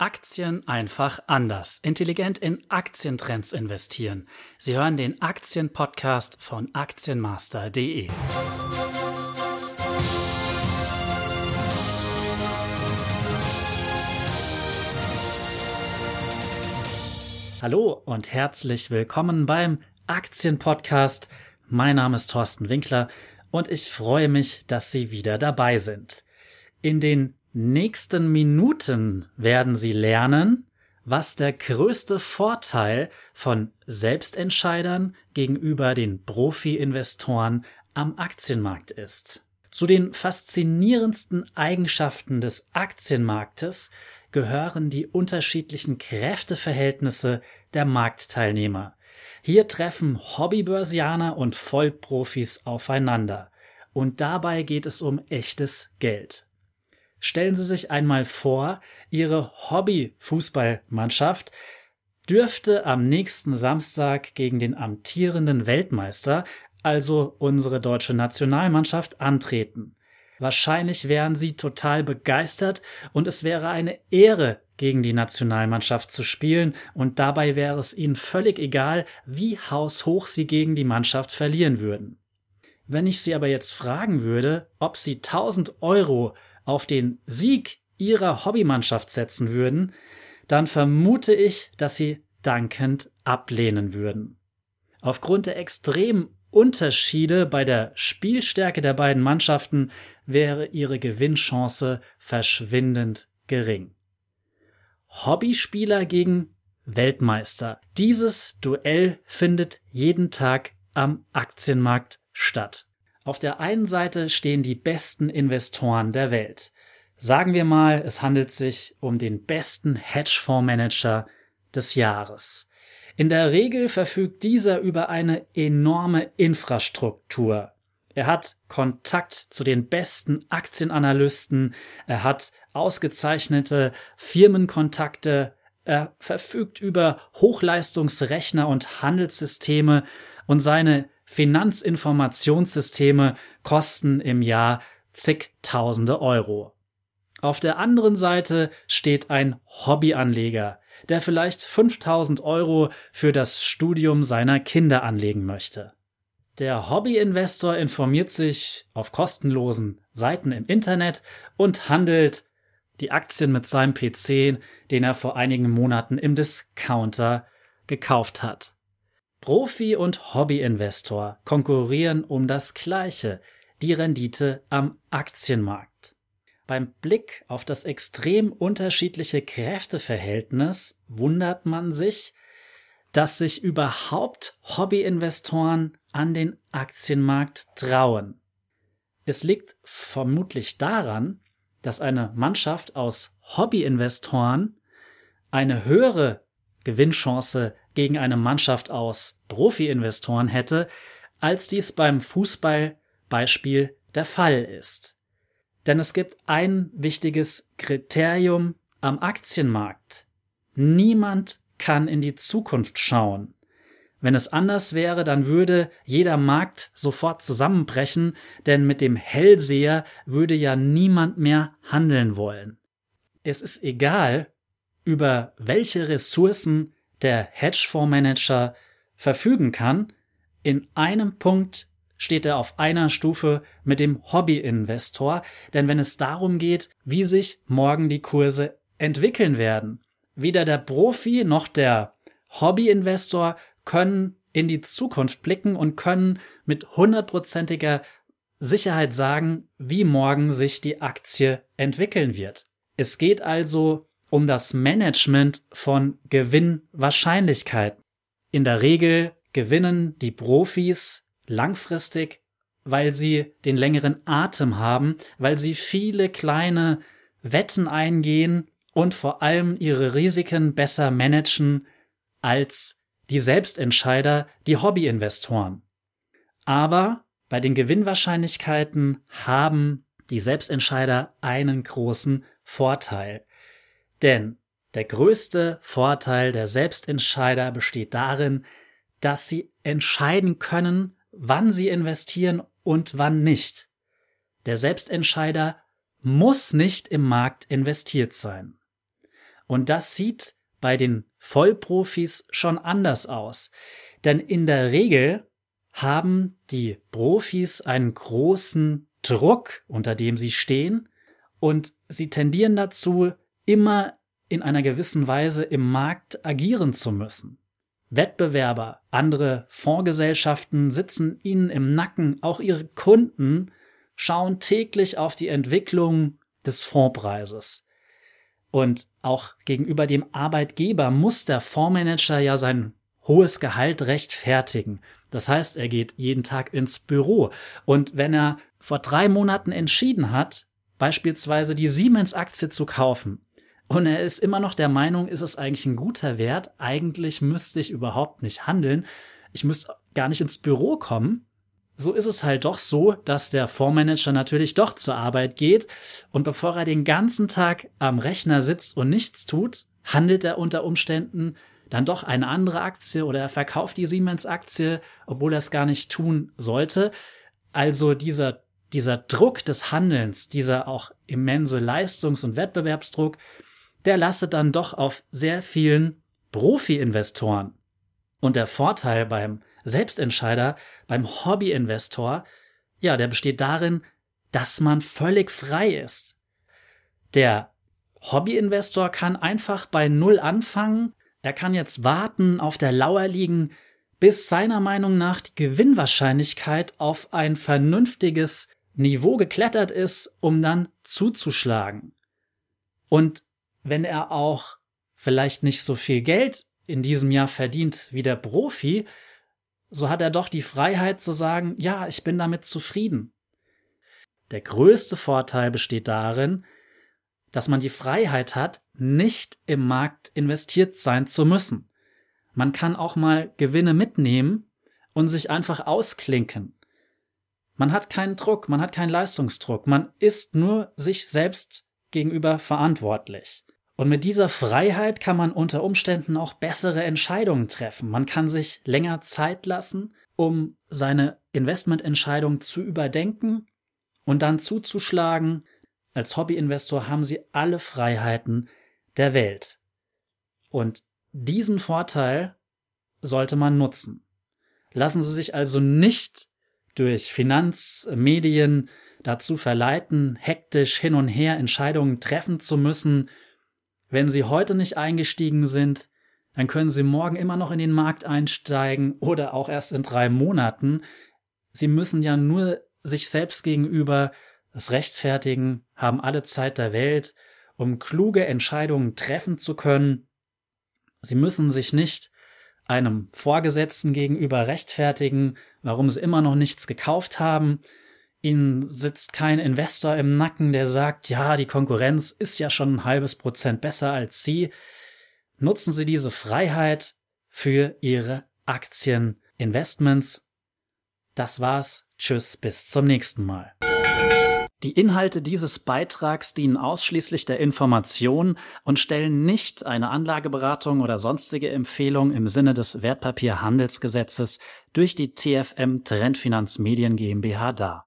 Aktien einfach anders. Intelligent in Aktientrends investieren. Sie hören den Aktienpodcast von Aktienmaster.de. Hallo und herzlich willkommen beim Aktienpodcast. Mein Name ist Thorsten Winkler und ich freue mich, dass Sie wieder dabei sind. In den nächsten Minuten werden Sie lernen, was der größte Vorteil von Selbstentscheidern gegenüber den Profi-Investoren am Aktienmarkt ist. Zu den faszinierendsten Eigenschaften des Aktienmarktes gehören die unterschiedlichen Kräfteverhältnisse der Marktteilnehmer. Hier treffen Hobbybörsianer und Vollprofis aufeinander. Und dabei geht es um echtes Geld. Stellen Sie sich einmal vor, Ihre Hobby-Fußballmannschaft dürfte am nächsten Samstag gegen den amtierenden Weltmeister, also unsere deutsche Nationalmannschaft, antreten. Wahrscheinlich wären Sie total begeistert und es wäre eine Ehre, gegen die Nationalmannschaft zu spielen und dabei wäre es Ihnen völlig egal, wie haushoch Sie gegen die Mannschaft verlieren würden. Wenn ich Sie aber jetzt fragen würde, ob Sie 1000 Euro auf den Sieg ihrer Hobbymannschaft setzen würden, dann vermute ich, dass sie dankend ablehnen würden. Aufgrund der extremen Unterschiede bei der Spielstärke der beiden Mannschaften wäre ihre Gewinnchance verschwindend gering. Hobbyspieler gegen Weltmeister. Dieses Duell findet jeden Tag am Aktienmarkt statt. Auf der einen Seite stehen die besten Investoren der Welt. Sagen wir mal, es handelt sich um den besten Hedgefondsmanager des Jahres. In der Regel verfügt dieser über eine enorme Infrastruktur. Er hat Kontakt zu den besten Aktienanalysten, er hat ausgezeichnete Firmenkontakte, er verfügt über Hochleistungsrechner und Handelssysteme und seine Finanzinformationssysteme kosten im Jahr zigtausende Euro. Auf der anderen Seite steht ein Hobbyanleger, der vielleicht 5000 Euro für das Studium seiner Kinder anlegen möchte. Der Hobbyinvestor informiert sich auf kostenlosen Seiten im Internet und handelt die Aktien mit seinem PC, den er vor einigen Monaten im Discounter gekauft hat. Profi und Hobbyinvestor konkurrieren um das Gleiche, die Rendite am Aktienmarkt. Beim Blick auf das extrem unterschiedliche Kräfteverhältnis wundert man sich, dass sich überhaupt Hobbyinvestoren an den Aktienmarkt trauen. Es liegt vermutlich daran, dass eine Mannschaft aus Hobbyinvestoren eine höhere Gewinnchance gegen eine Mannschaft aus Profi-Investoren hätte, als dies beim Fußballbeispiel der Fall ist. Denn es gibt ein wichtiges Kriterium am Aktienmarkt. Niemand kann in die Zukunft schauen. Wenn es anders wäre, dann würde jeder Markt sofort zusammenbrechen, denn mit dem Hellseher würde ja niemand mehr handeln wollen. Es ist egal, über welche Ressourcen der Hedgefondsmanager verfügen kann, in einem Punkt steht er auf einer Stufe mit dem Hobbyinvestor, denn wenn es darum geht, wie sich morgen die Kurse entwickeln werden, weder der Profi noch der Hobbyinvestor können in die Zukunft blicken und können mit hundertprozentiger Sicherheit sagen, wie morgen sich die Aktie entwickeln wird. Es geht also um das Management von Gewinnwahrscheinlichkeiten. In der Regel gewinnen die Profis langfristig, weil sie den längeren Atem haben, weil sie viele kleine Wetten eingehen und vor allem ihre Risiken besser managen als die Selbstentscheider, die Hobbyinvestoren. Aber bei den Gewinnwahrscheinlichkeiten haben die Selbstentscheider einen großen Vorteil. Denn der größte Vorteil der Selbstentscheider besteht darin, dass sie entscheiden können, wann sie investieren und wann nicht. Der Selbstentscheider muss nicht im Markt investiert sein. Und das sieht bei den Vollprofis schon anders aus. Denn in der Regel haben die Profis einen großen Druck, unter dem sie stehen, und sie tendieren dazu, immer in einer gewissen Weise im Markt agieren zu müssen. Wettbewerber, andere Fondsgesellschaften sitzen ihnen im Nacken, auch ihre Kunden schauen täglich auf die Entwicklung des Fondspreises. Und auch gegenüber dem Arbeitgeber muss der Fondsmanager ja sein hohes Gehalt rechtfertigen. Das heißt, er geht jeden Tag ins Büro. Und wenn er vor drei Monaten entschieden hat, beispielsweise die Siemens-Aktie zu kaufen, und er ist immer noch der Meinung, ist es eigentlich ein guter Wert, eigentlich müsste ich überhaupt nicht handeln, ich müsste gar nicht ins Büro kommen, so ist es halt doch so, dass der Fondsmanager natürlich doch zur Arbeit geht. Und bevor er den ganzen Tag am Rechner sitzt und nichts tut, handelt er unter Umständen dann doch eine andere Aktie oder er verkauft die Siemens-Aktie, obwohl er es gar nicht tun sollte. Also dieser, dieser Druck des Handelns, dieser auch immense Leistungs- und Wettbewerbsdruck, der lastet dann doch auf sehr vielen Profi-Investoren. Und der Vorteil beim Selbstentscheider, beim Hobby-Investor, ja, der besteht darin, dass man völlig frei ist. Der Hobby-Investor kann einfach bei Null anfangen, er kann jetzt warten, auf der Lauer liegen, bis seiner Meinung nach die Gewinnwahrscheinlichkeit auf ein vernünftiges Niveau geklettert ist, um dann zuzuschlagen. Und wenn er auch vielleicht nicht so viel Geld in diesem Jahr verdient wie der Profi, so hat er doch die Freiheit zu sagen, ja, ich bin damit zufrieden. Der größte Vorteil besteht darin, dass man die Freiheit hat, nicht im Markt investiert sein zu müssen. Man kann auch mal Gewinne mitnehmen und sich einfach ausklinken. Man hat keinen Druck, man hat keinen Leistungsdruck, man ist nur sich selbst gegenüber verantwortlich. Und mit dieser Freiheit kann man unter Umständen auch bessere Entscheidungen treffen. Man kann sich länger Zeit lassen, um seine Investmententscheidung zu überdenken und dann zuzuschlagen. Als Hobbyinvestor haben Sie alle Freiheiten der Welt. Und diesen Vorteil sollte man nutzen. Lassen Sie sich also nicht durch Finanzmedien dazu verleiten, hektisch hin und her Entscheidungen treffen zu müssen, wenn Sie heute nicht eingestiegen sind, dann können Sie morgen immer noch in den Markt einsteigen oder auch erst in drei Monaten. Sie müssen ja nur sich selbst gegenüber das rechtfertigen, haben alle Zeit der Welt, um kluge Entscheidungen treffen zu können. Sie müssen sich nicht einem Vorgesetzten gegenüber rechtfertigen, warum sie immer noch nichts gekauft haben. Ihnen sitzt kein Investor im Nacken, der sagt, ja, die Konkurrenz ist ja schon ein halbes Prozent besser als Sie. Nutzen Sie diese Freiheit für Ihre Aktieninvestments. Das war's. Tschüss, bis zum nächsten Mal. Die Inhalte dieses Beitrags dienen ausschließlich der Information und stellen nicht eine Anlageberatung oder sonstige Empfehlung im Sinne des Wertpapierhandelsgesetzes durch die TFM Trendfinanzmedien GmbH dar.